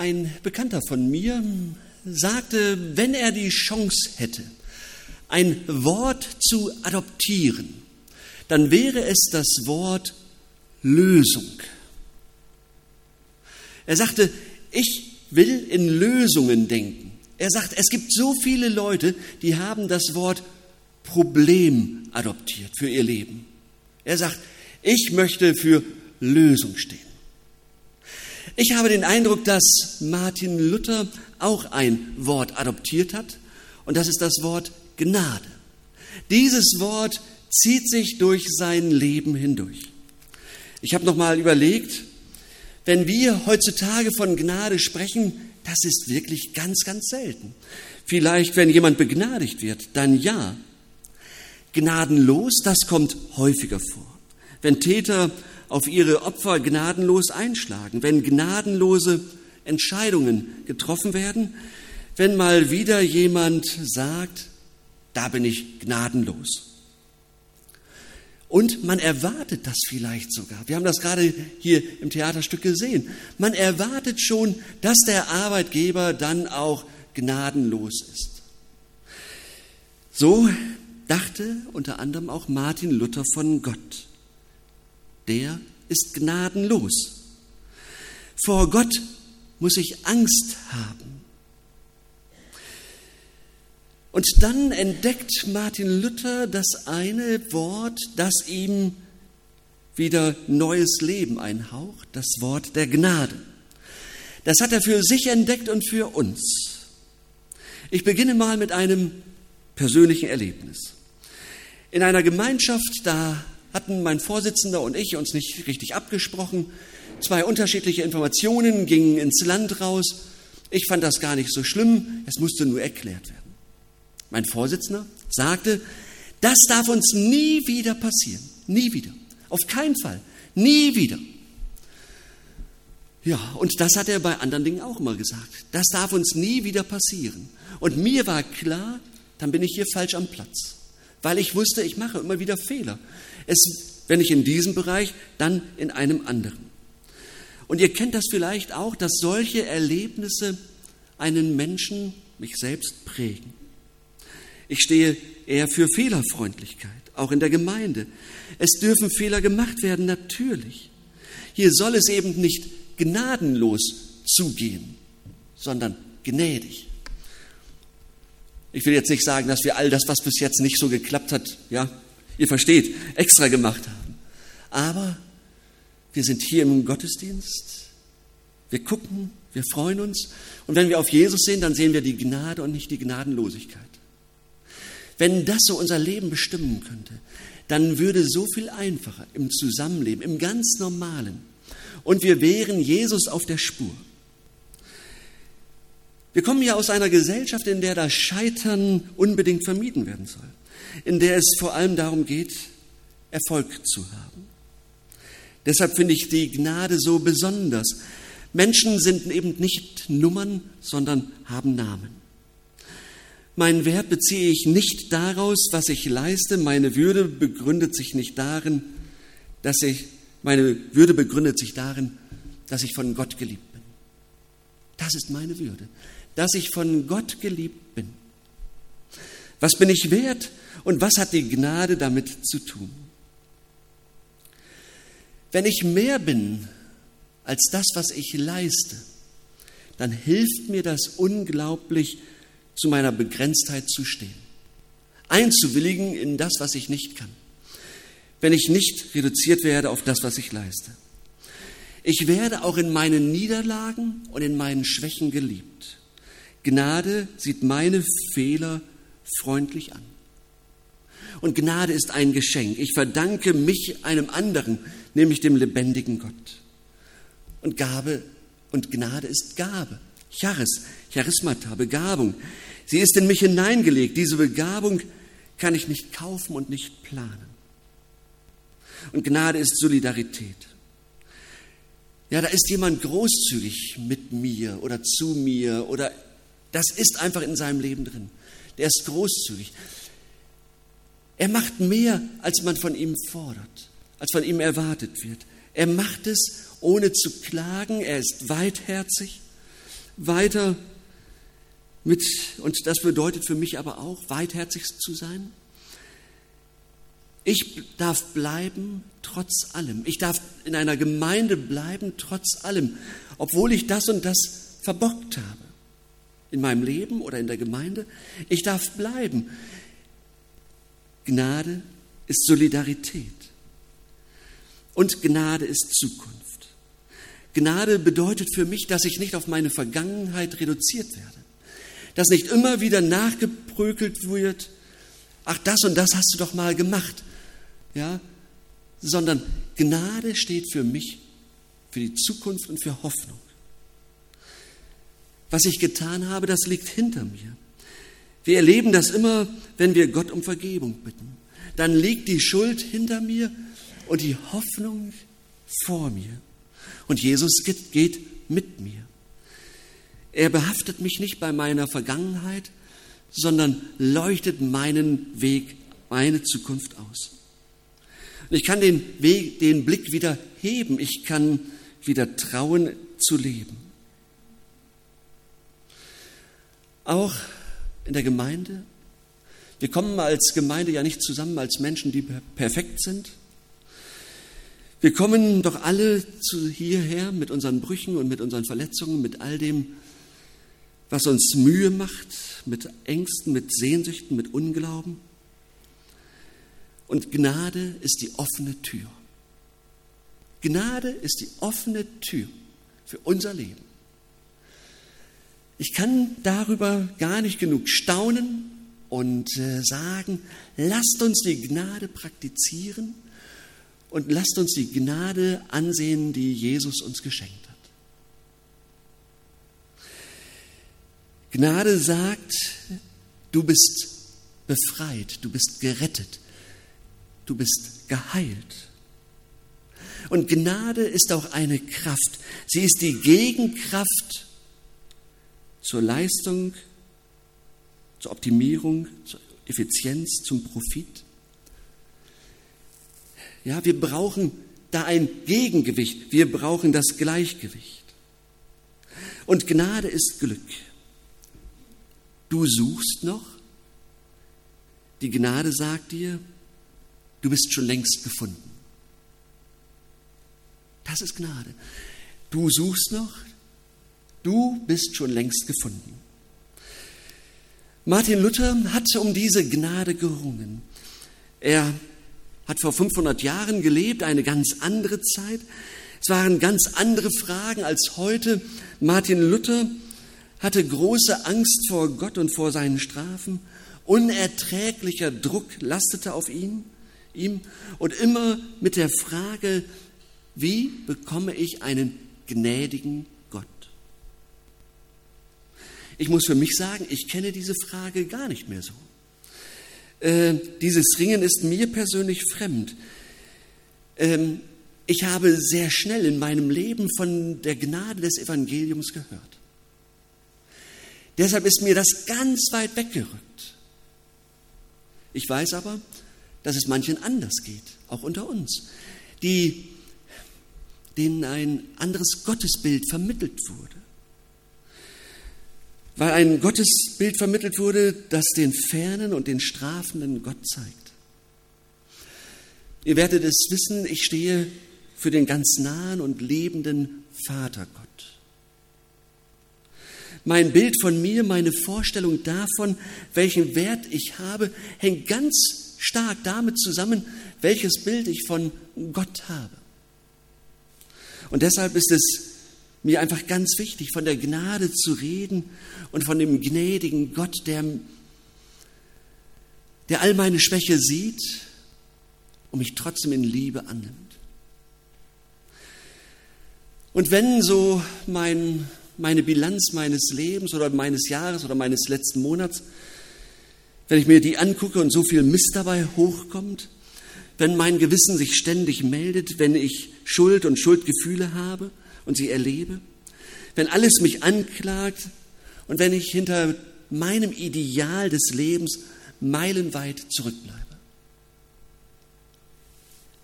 Ein Bekannter von mir sagte, wenn er die Chance hätte, ein Wort zu adoptieren, dann wäre es das Wort Lösung. Er sagte, ich will in Lösungen denken. Er sagt, es gibt so viele Leute, die haben das Wort Problem adoptiert für ihr Leben. Er sagt, ich möchte für Lösung stehen. Ich habe den Eindruck, dass Martin Luther auch ein Wort adoptiert hat, und das ist das Wort Gnade. Dieses Wort zieht sich durch sein Leben hindurch. Ich habe noch mal überlegt, wenn wir heutzutage von Gnade sprechen, das ist wirklich ganz, ganz selten. Vielleicht, wenn jemand begnadigt wird, dann ja. Gnadenlos, das kommt häufiger vor. Wenn Täter auf ihre Opfer gnadenlos einschlagen, wenn gnadenlose Entscheidungen getroffen werden, wenn mal wieder jemand sagt, da bin ich gnadenlos. Und man erwartet das vielleicht sogar. Wir haben das gerade hier im Theaterstück gesehen. Man erwartet schon, dass der Arbeitgeber dann auch gnadenlos ist. So dachte unter anderem auch Martin Luther von Gott. Der ist gnadenlos. Vor Gott muss ich Angst haben. Und dann entdeckt Martin Luther das eine Wort, das ihm wieder neues Leben einhaucht, das Wort der Gnade. Das hat er für sich entdeckt und für uns. Ich beginne mal mit einem persönlichen Erlebnis. In einer Gemeinschaft, da hatten mein Vorsitzender und ich uns nicht richtig abgesprochen. Zwei unterschiedliche Informationen gingen ins Land raus. Ich fand das gar nicht so schlimm, es musste nur erklärt werden mein Vorsitzender, sagte, das darf uns nie wieder passieren. Nie wieder. Auf keinen Fall. Nie wieder. Ja, und das hat er bei anderen Dingen auch immer gesagt. Das darf uns nie wieder passieren. Und mir war klar, dann bin ich hier falsch am Platz. Weil ich wusste, ich mache immer wieder Fehler. Es, wenn ich in diesem Bereich, dann in einem anderen. Und ihr kennt das vielleicht auch, dass solche Erlebnisse einen Menschen, mich selbst prägen. Ich stehe eher für Fehlerfreundlichkeit, auch in der Gemeinde. Es dürfen Fehler gemacht werden, natürlich. Hier soll es eben nicht gnadenlos zugehen, sondern gnädig. Ich will jetzt nicht sagen, dass wir all das, was bis jetzt nicht so geklappt hat, ja, ihr versteht, extra gemacht haben. Aber wir sind hier im Gottesdienst, wir gucken, wir freuen uns und wenn wir auf Jesus sehen, dann sehen wir die Gnade und nicht die Gnadenlosigkeit. Wenn das so unser Leben bestimmen könnte, dann würde so viel einfacher im Zusammenleben, im ganz normalen. Und wir wären Jesus auf der Spur. Wir kommen ja aus einer Gesellschaft, in der das Scheitern unbedingt vermieden werden soll, in der es vor allem darum geht, Erfolg zu haben. Deshalb finde ich die Gnade so besonders. Menschen sind eben nicht Nummern, sondern haben Namen. Mein Wert beziehe ich nicht daraus, was ich leiste. Meine Würde begründet sich nicht darin, dass ich, meine Würde begründet sich darin, dass ich von Gott geliebt bin. Das ist meine Würde, dass ich von Gott geliebt bin. Was bin ich wert und was hat die Gnade damit zu tun? Wenn ich mehr bin als das, was ich leiste, dann hilft mir das unglaublich, zu meiner Begrenztheit zu stehen. Einzuwilligen in das, was ich nicht kann. Wenn ich nicht reduziert werde auf das, was ich leiste. Ich werde auch in meinen Niederlagen und in meinen Schwächen geliebt. Gnade sieht meine Fehler freundlich an. Und Gnade ist ein Geschenk. Ich verdanke mich einem anderen, nämlich dem lebendigen Gott. Und Gabe und Gnade ist Gabe. Charis, Charismata, Begabung. Sie ist in mich hineingelegt. Diese Begabung kann ich nicht kaufen und nicht planen. Und Gnade ist Solidarität. Ja, da ist jemand großzügig mit mir oder zu mir oder das ist einfach in seinem Leben drin. Der ist großzügig. Er macht mehr, als man von ihm fordert, als von ihm erwartet wird. Er macht es, ohne zu klagen. Er ist weitherzig. weiter mit, und das bedeutet für mich aber auch, weitherzig zu sein. Ich darf bleiben trotz allem. Ich darf in einer Gemeinde bleiben trotz allem, obwohl ich das und das verbockt habe. In meinem Leben oder in der Gemeinde. Ich darf bleiben. Gnade ist Solidarität. Und Gnade ist Zukunft. Gnade bedeutet für mich, dass ich nicht auf meine Vergangenheit reduziert werde. Dass nicht immer wieder nachgeprökelt wird, ach, das und das hast du doch mal gemacht. Ja, sondern Gnade steht für mich, für die Zukunft und für Hoffnung. Was ich getan habe, das liegt hinter mir. Wir erleben das immer, wenn wir Gott um Vergebung bitten. Dann liegt die Schuld hinter mir und die Hoffnung vor mir. Und Jesus geht mit mir. Er behaftet mich nicht bei meiner Vergangenheit, sondern leuchtet meinen Weg, meine Zukunft aus. Und ich kann den, Weg, den Blick wieder heben, ich kann wieder trauen zu leben. Auch in der Gemeinde. Wir kommen als Gemeinde ja nicht zusammen als Menschen, die perfekt sind, wir kommen doch alle zu hierher mit unseren Brüchen und mit unseren Verletzungen, mit all dem, was uns Mühe macht, mit Ängsten, mit Sehnsüchten, mit Unglauben. Und Gnade ist die offene Tür. Gnade ist die offene Tür für unser Leben. Ich kann darüber gar nicht genug staunen und äh, sagen, lasst uns die Gnade praktizieren und lasst uns die Gnade ansehen, die Jesus uns geschenkt hat. Gnade sagt, du bist befreit, du bist gerettet, du bist geheilt. Und Gnade ist auch eine Kraft. Sie ist die Gegenkraft zur Leistung, zur Optimierung, zur Effizienz, zum Profit. Ja, wir brauchen da ein Gegengewicht. Wir brauchen das Gleichgewicht. Und Gnade ist Glück. Du suchst noch. Die Gnade sagt dir, du bist schon längst gefunden. Das ist Gnade. Du suchst noch, du bist schon längst gefunden. Martin Luther hat um diese Gnade gerungen. Er hat vor 500 Jahren gelebt, eine ganz andere Zeit. Es waren ganz andere Fragen als heute. Martin Luther hatte große Angst vor Gott und vor seinen Strafen. Unerträglicher Druck lastete auf ihn, ihm und immer mit der Frage, wie bekomme ich einen gnädigen? Ich muss für mich sagen, ich kenne diese Frage gar nicht mehr so. Äh, dieses Ringen ist mir persönlich fremd. Ähm, ich habe sehr schnell in meinem Leben von der Gnade des Evangeliums gehört. Deshalb ist mir das ganz weit weggerückt. Ich weiß aber, dass es manchen anders geht, auch unter uns, die, denen ein anderes Gottesbild vermittelt wurde weil ein Gottesbild vermittelt wurde, das den fernen und den strafenden Gott zeigt. Ihr werdet es wissen, ich stehe für den ganz nahen und lebenden Vater Gott. Mein Bild von mir, meine Vorstellung davon, welchen Wert ich habe, hängt ganz stark damit zusammen, welches Bild ich von Gott habe. Und deshalb ist es mir einfach ganz wichtig, von der Gnade zu reden und von dem gnädigen Gott, der, der all meine Schwäche sieht und mich trotzdem in Liebe annimmt. Und wenn so mein, meine Bilanz meines Lebens oder meines Jahres oder meines letzten Monats, wenn ich mir die angucke und so viel Mist dabei hochkommt, wenn mein Gewissen sich ständig meldet, wenn ich Schuld und Schuldgefühle habe, und sie erlebe, wenn alles mich anklagt und wenn ich hinter meinem Ideal des Lebens meilenweit zurückbleibe.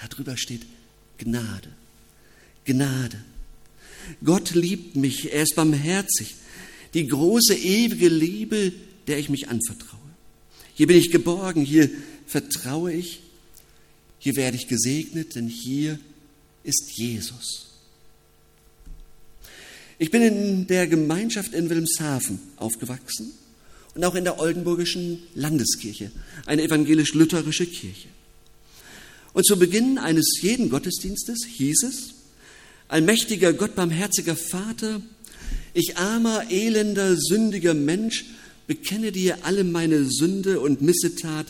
Darüber steht Gnade. Gnade. Gott liebt mich, er ist barmherzig. die große ewige Liebe, der ich mich anvertraue. Hier bin ich geborgen, hier vertraue ich, hier werde ich gesegnet, denn hier ist Jesus. Ich bin in der Gemeinschaft in Wilhelmshaven aufgewachsen und auch in der Oldenburgischen Landeskirche, eine evangelisch-lutherische Kirche. Und zu Beginn eines jeden Gottesdienstes hieß es, allmächtiger Gott, barmherziger Vater, ich armer, elender, sündiger Mensch, bekenne dir alle meine Sünde und Missetat,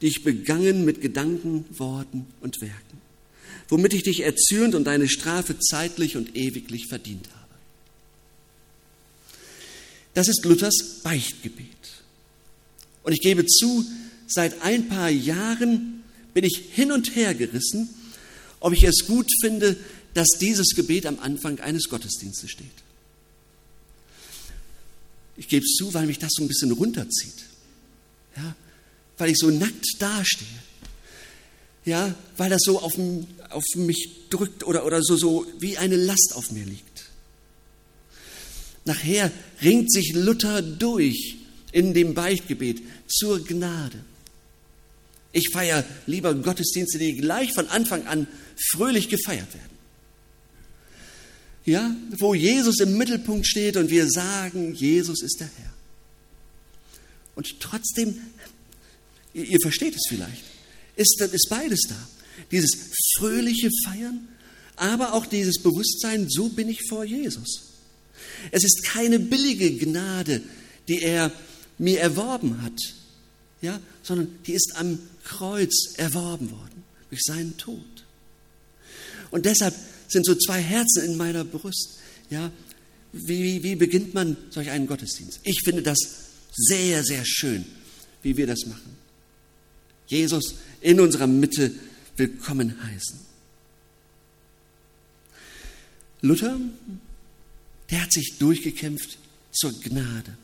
die ich begangen mit Gedanken, Worten und Werken, womit ich dich erzürnt und deine Strafe zeitlich und ewiglich verdient habe. Das ist Luthers Beichtgebet. Und ich gebe zu, seit ein paar Jahren bin ich hin und her gerissen, ob ich es gut finde, dass dieses Gebet am Anfang eines Gottesdienstes steht. Ich gebe es zu, weil mich das so ein bisschen runterzieht. Ja, weil ich so nackt dastehe. Ja, weil das so auf, auf mich drückt oder, oder so, so wie eine Last auf mir liegt. Nachher ringt sich Luther durch in dem Beichtgebet zur Gnade. Ich feiere lieber Gottesdienste, die gleich von Anfang an fröhlich gefeiert werden. Ja, wo Jesus im Mittelpunkt steht und wir sagen, Jesus ist der Herr. Und trotzdem, ihr, ihr versteht es vielleicht, ist, ist beides da. Dieses fröhliche Feiern, aber auch dieses Bewusstsein, so bin ich vor Jesus. Es ist keine billige Gnade, die er mir erworben hat, ja, sondern die ist am Kreuz erworben worden durch seinen Tod. Und deshalb sind so zwei Herzen in meiner Brust. Ja, wie, wie beginnt man solch einen Gottesdienst? Ich finde das sehr, sehr schön, wie wir das machen. Jesus in unserer Mitte willkommen heißen. Luther der hat sich durchgekämpft zur Gnade.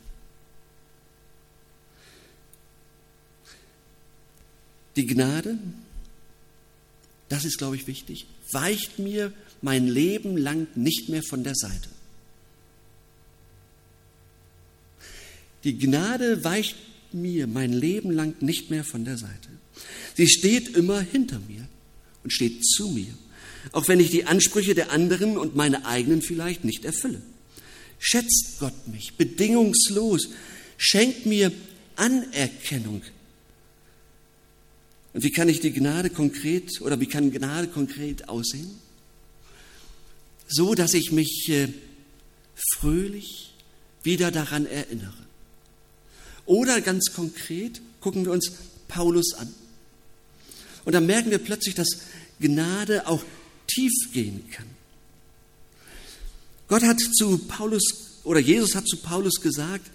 Die Gnade, das ist, glaube ich, wichtig, weicht mir mein Leben lang nicht mehr von der Seite. Die Gnade weicht mir mein Leben lang nicht mehr von der Seite. Sie steht immer hinter mir und steht zu mir auch wenn ich die Ansprüche der anderen und meine eigenen vielleicht nicht erfülle. Schätzt Gott mich bedingungslos, schenkt mir Anerkennung. Und wie kann ich die Gnade konkret oder wie kann Gnade konkret aussehen? So, dass ich mich äh, fröhlich wieder daran erinnere. Oder ganz konkret gucken wir uns Paulus an. Und dann merken wir plötzlich, dass Gnade auch tief gehen kann. Gott hat zu Paulus oder Jesus hat zu Paulus gesagt,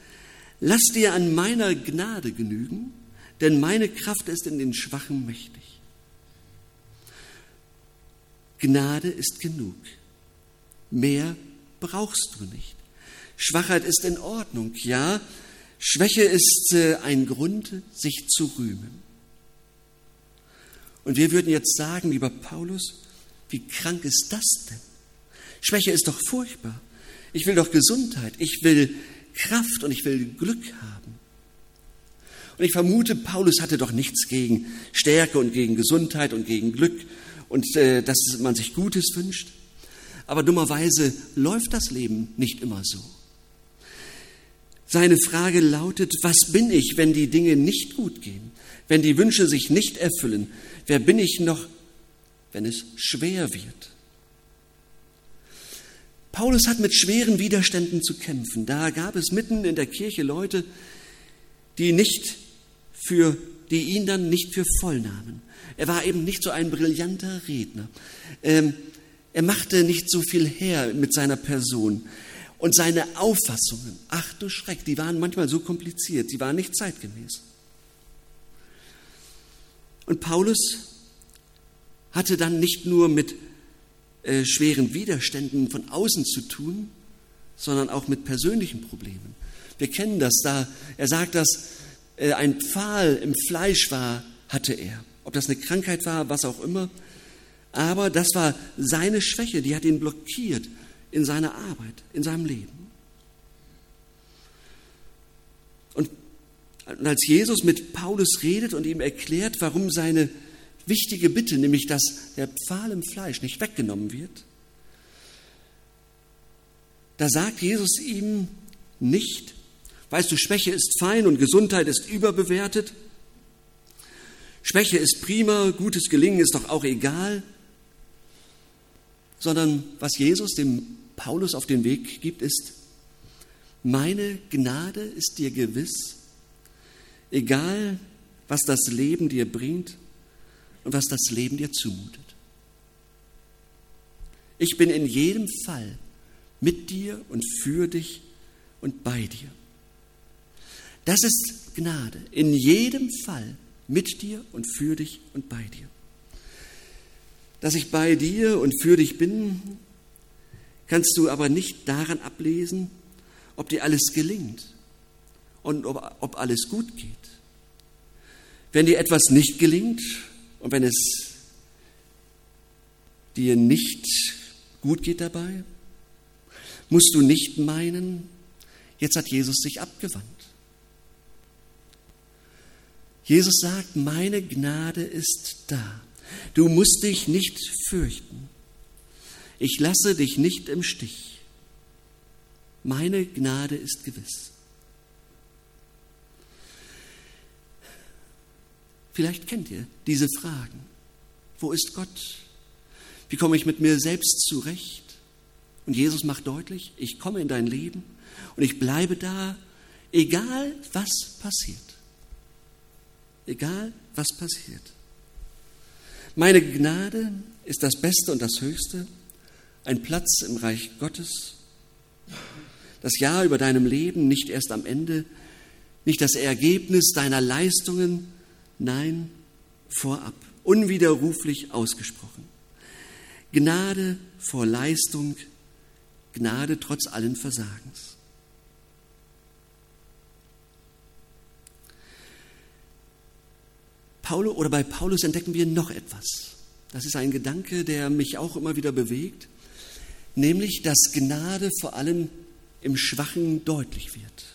lass dir an meiner Gnade genügen, denn meine Kraft ist in den Schwachen mächtig. Gnade ist genug. Mehr brauchst du nicht. Schwachheit ist in Ordnung, ja. Schwäche ist äh, ein Grund, sich zu rühmen. Und wir würden jetzt sagen, lieber Paulus, wie krank ist das denn? Schwäche ist doch furchtbar. Ich will doch Gesundheit, ich will Kraft und ich will Glück haben. Und ich vermute, Paulus hatte doch nichts gegen Stärke und gegen Gesundheit und gegen Glück und äh, dass man sich Gutes wünscht. Aber dummerweise läuft das Leben nicht immer so. Seine Frage lautet, was bin ich, wenn die Dinge nicht gut gehen, wenn die Wünsche sich nicht erfüllen? Wer bin ich noch, wenn es schwer wird. Paulus hat mit schweren Widerständen zu kämpfen. Da gab es mitten in der Kirche Leute, die nicht für, die ihn dann nicht für voll nahmen. Er war eben nicht so ein brillanter Redner. Ähm, er machte nicht so viel her mit seiner Person. Und seine Auffassungen, ach du Schreck, die waren manchmal so kompliziert, die waren nicht zeitgemäß. Und Paulus hatte dann nicht nur mit äh, schweren Widerständen von außen zu tun, sondern auch mit persönlichen Problemen. Wir kennen das da. Er sagt, dass äh, ein Pfahl im Fleisch war, hatte er. Ob das eine Krankheit war, was auch immer. Aber das war seine Schwäche, die hat ihn blockiert in seiner Arbeit, in seinem Leben. Und als Jesus mit Paulus redet und ihm erklärt, warum seine wichtige Bitte, nämlich dass der Pfahl im Fleisch nicht weggenommen wird, da sagt Jesus ihm nicht, weißt du, Schwäche ist fein und Gesundheit ist überbewertet. Schwäche ist prima, gutes Gelingen ist doch auch egal, sondern was Jesus dem Paulus auf den Weg gibt, ist, meine Gnade ist dir gewiss, egal was das Leben dir bringt und was das Leben dir zumutet. Ich bin in jedem Fall mit dir und für dich und bei dir. Das ist Gnade, in jedem Fall mit dir und für dich und bei dir. Dass ich bei dir und für dich bin, kannst du aber nicht daran ablesen, ob dir alles gelingt und ob, ob alles gut geht. Wenn dir etwas nicht gelingt und wenn es dir nicht gut geht dabei, musst du nicht meinen, jetzt hat Jesus sich abgewandt. Jesus sagt, meine Gnade ist da. Du musst dich nicht fürchten. Ich lasse dich nicht im Stich. Meine Gnade ist gewiss. Vielleicht kennt ihr diese Fragen. Wo ist Gott? Wie komme ich mit mir selbst zurecht? Und Jesus macht deutlich, ich komme in dein Leben und ich bleibe da, egal was passiert. Egal was passiert. Meine Gnade ist das Beste und das Höchste, ein Platz im Reich Gottes. Das Jahr über deinem Leben nicht erst am Ende, nicht das Ergebnis deiner Leistungen, nein, vorab, unwiderruflich ausgesprochen. Gnade vor Leistung, Gnade trotz allen Versagens. Paulus, oder bei Paulus entdecken wir noch etwas. Das ist ein Gedanke, der mich auch immer wieder bewegt, nämlich, dass Gnade vor allem im Schwachen deutlich wird.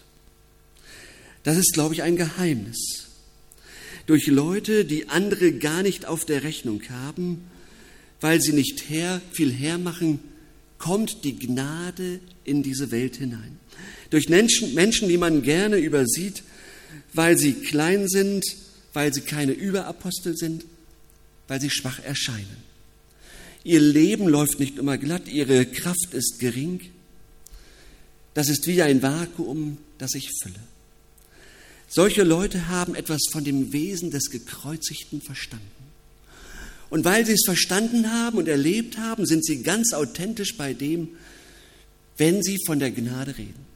Das ist, glaube ich, ein Geheimnis. Durch Leute, die andere gar nicht auf der Rechnung haben, weil sie nicht her, viel hermachen, kommt die Gnade in diese Welt hinein. Durch Menschen, Menschen, die man gerne übersieht, weil sie klein sind, weil sie keine Überapostel sind, weil sie schwach erscheinen. Ihr Leben läuft nicht immer glatt, ihre Kraft ist gering. Das ist wie ein Vakuum, das ich fülle. Solche Leute haben etwas von dem Wesen des Gekreuzigten verstanden. Und weil sie es verstanden haben und erlebt haben, sind sie ganz authentisch bei dem, wenn sie von der Gnade reden.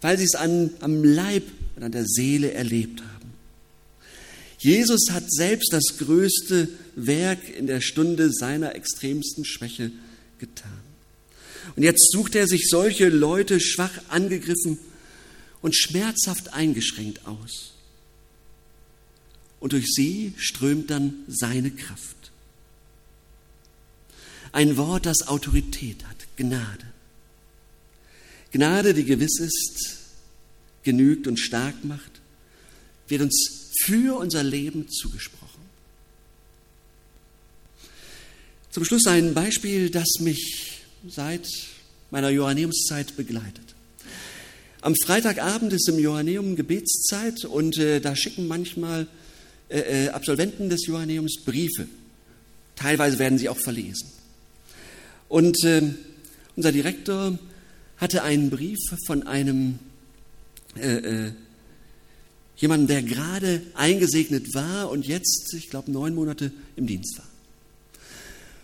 Weil sie es an, am Leib und an der Seele erlebt haben. Jesus hat selbst das größte Werk in der Stunde seiner extremsten Schwäche getan. Und jetzt sucht er sich solche Leute schwach angegriffen und schmerzhaft eingeschränkt aus. Und durch sie strömt dann seine Kraft. Ein Wort, das Autorität hat, Gnade. Gnade, die gewiss ist, genügt und stark macht, wird uns für unser Leben zugesprochen. Zum Schluss ein Beispiel, das mich seit meiner Johanneumszeit begleitet. Am Freitagabend ist im Johanneum Gebetszeit und äh, da schicken manchmal äh, äh Absolventen des Johanneums Briefe. Teilweise werden sie auch verlesen. Und äh, unser Direktor hatte einen Brief von einem äh, äh, jemanden, der gerade eingesegnet war und jetzt, ich glaube, neun Monate im Dienst war.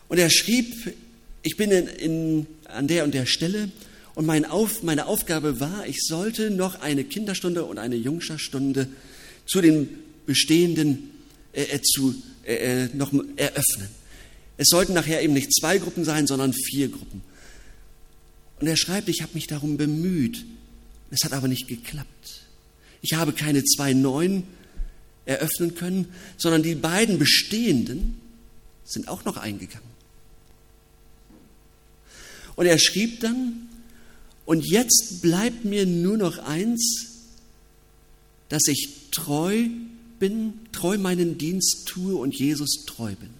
Und er schrieb, ich bin in, in, an der und der Stelle und meine Aufgabe war, ich sollte noch eine Kinderstunde und eine Jungscharstunde zu den bestehenden äh, äh zu, äh, äh, noch eröffnen. Es sollten nachher eben nicht zwei Gruppen sein, sondern vier Gruppen. Und er schreibt, ich habe mich darum bemüht. Es hat aber nicht geklappt. Ich habe keine zwei neuen eröffnen können, sondern die beiden bestehenden sind auch noch eingegangen. Und er schrieb dann, und jetzt bleibt mir nur noch eins, dass ich treu bin, treu meinen Dienst tue und Jesus treu bin.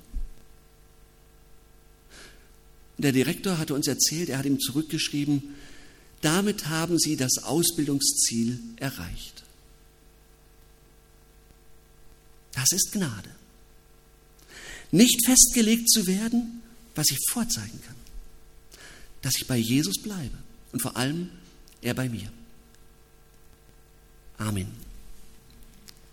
Der Direktor hatte uns erzählt, er hat ihm zurückgeschrieben, damit haben Sie das Ausbildungsziel erreicht. Das ist Gnade. Nicht festgelegt zu werden, was ich vorzeigen kann. Dass ich bei Jesus bleibe und vor allem er bei mir. Amen.